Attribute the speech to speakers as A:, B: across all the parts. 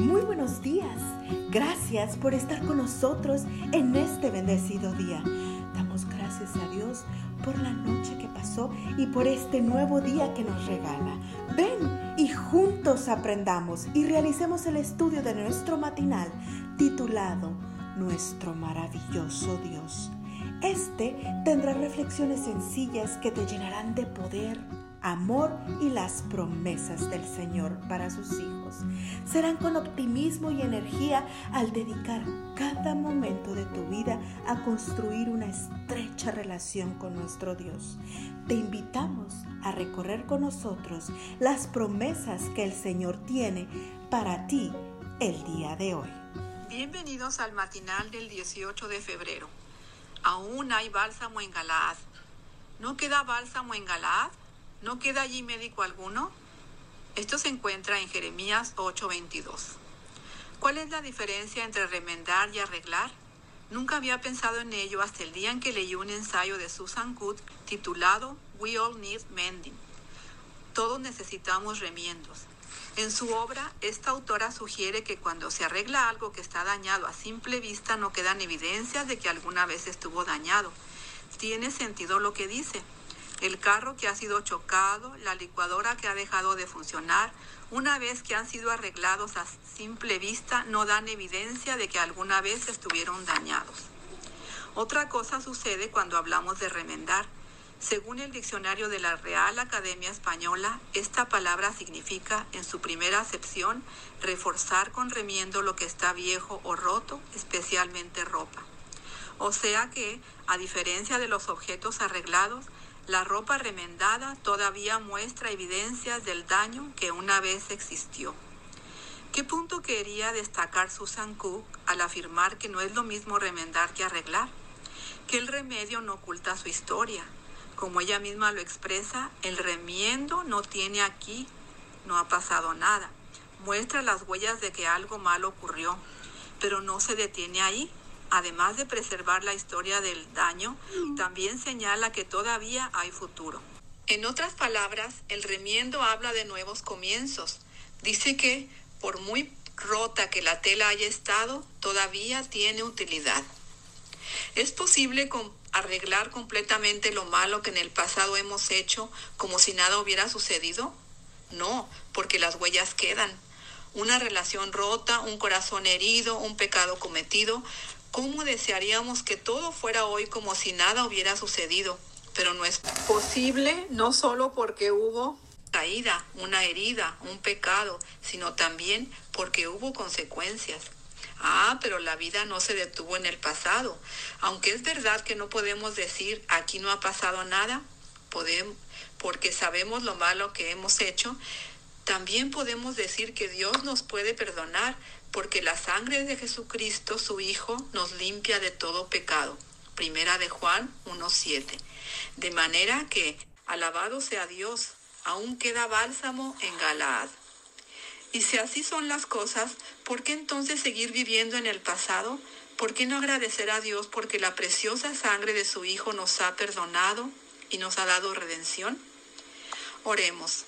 A: Muy buenos días. Gracias por estar con nosotros en este bendecido día. Damos gracias a Dios por la noche que pasó y por este nuevo día que nos regala. Ven y juntos aprendamos y realicemos el estudio de nuestro matinal titulado Nuestro maravilloso Dios. Este tendrá reflexiones sencillas que te llenarán de poder amor y las promesas del Señor para sus hijos. Serán con optimismo y energía al dedicar cada momento de tu vida a construir una estrecha relación con nuestro Dios. Te invitamos a recorrer con nosotros las promesas que el Señor tiene para ti el día de hoy.
B: Bienvenidos al matinal del 18 de febrero. Aún hay bálsamo en Galaad. ¿No queda bálsamo en Galaad? ¿No queda allí médico alguno? Esto se encuentra en Jeremías 8:22. ¿Cuál es la diferencia entre remendar y arreglar? Nunca había pensado en ello hasta el día en que leí un ensayo de Susan Good titulado We All Need Mending. Todos necesitamos remiendos. En su obra, esta autora sugiere que cuando se arregla algo que está dañado a simple vista no quedan evidencias de que alguna vez estuvo dañado. Tiene sentido lo que dice el carro que ha sido chocado, la licuadora que ha dejado de funcionar, una vez que han sido arreglados a simple vista, no dan evidencia de que alguna vez estuvieron dañados. Otra cosa sucede cuando hablamos de remendar. Según el diccionario de la Real Academia Española, esta palabra significa, en su primera acepción, reforzar con remiendo lo que está viejo o roto, especialmente ropa. O sea que, a diferencia de los objetos arreglados, la ropa remendada todavía muestra evidencias del daño que una vez existió. ¿Qué punto quería destacar Susan Cook al afirmar que no es lo mismo remendar que arreglar? Que el remedio no oculta su historia. Como ella misma lo expresa, el remiendo no tiene aquí, no ha pasado nada. Muestra las huellas de que algo malo ocurrió, pero no se detiene ahí, además de preservar la historia del daño, también señala que todavía hay futuro. En otras palabras, el remiendo habla de nuevos comienzos. Dice que, por muy rota que la tela haya estado, todavía tiene utilidad. ¿Es posible arreglar completamente lo malo que en el pasado hemos hecho como si nada hubiera sucedido? No, porque las huellas quedan. Una relación rota, un corazón herido, un pecado cometido, ¿Cómo desearíamos que todo fuera hoy como si nada hubiera sucedido? Pero no es posible, no solo porque hubo caída, una herida, un pecado, sino también porque hubo consecuencias. Ah, pero la vida no se detuvo en el pasado. Aunque es verdad que no podemos decir aquí no ha pasado nada, podemos, porque sabemos lo malo que hemos hecho, también podemos decir que Dios nos puede perdonar porque la sangre de Jesucristo, su Hijo, nos limpia de todo pecado. Primera de Juan 1.7. De manera que, alabado sea Dios, aún queda bálsamo en Galaad. Y si así son las cosas, ¿por qué entonces seguir viviendo en el pasado? ¿Por qué no agradecer a Dios porque la preciosa sangre de su Hijo nos ha perdonado y nos ha dado redención? Oremos.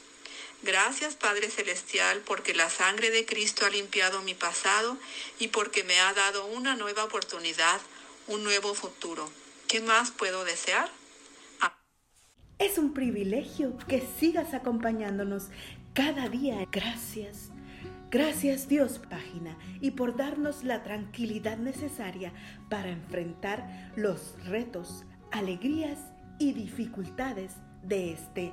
B: Gracias Padre Celestial porque la sangre de Cristo ha limpiado mi pasado y porque me ha dado una nueva oportunidad, un nuevo futuro. ¿Qué más puedo desear?
A: Es un privilegio que sigas acompañándonos cada día. Gracias. Gracias Dios, página, y por darnos la tranquilidad necesaria para enfrentar los retos, alegrías y dificultades de este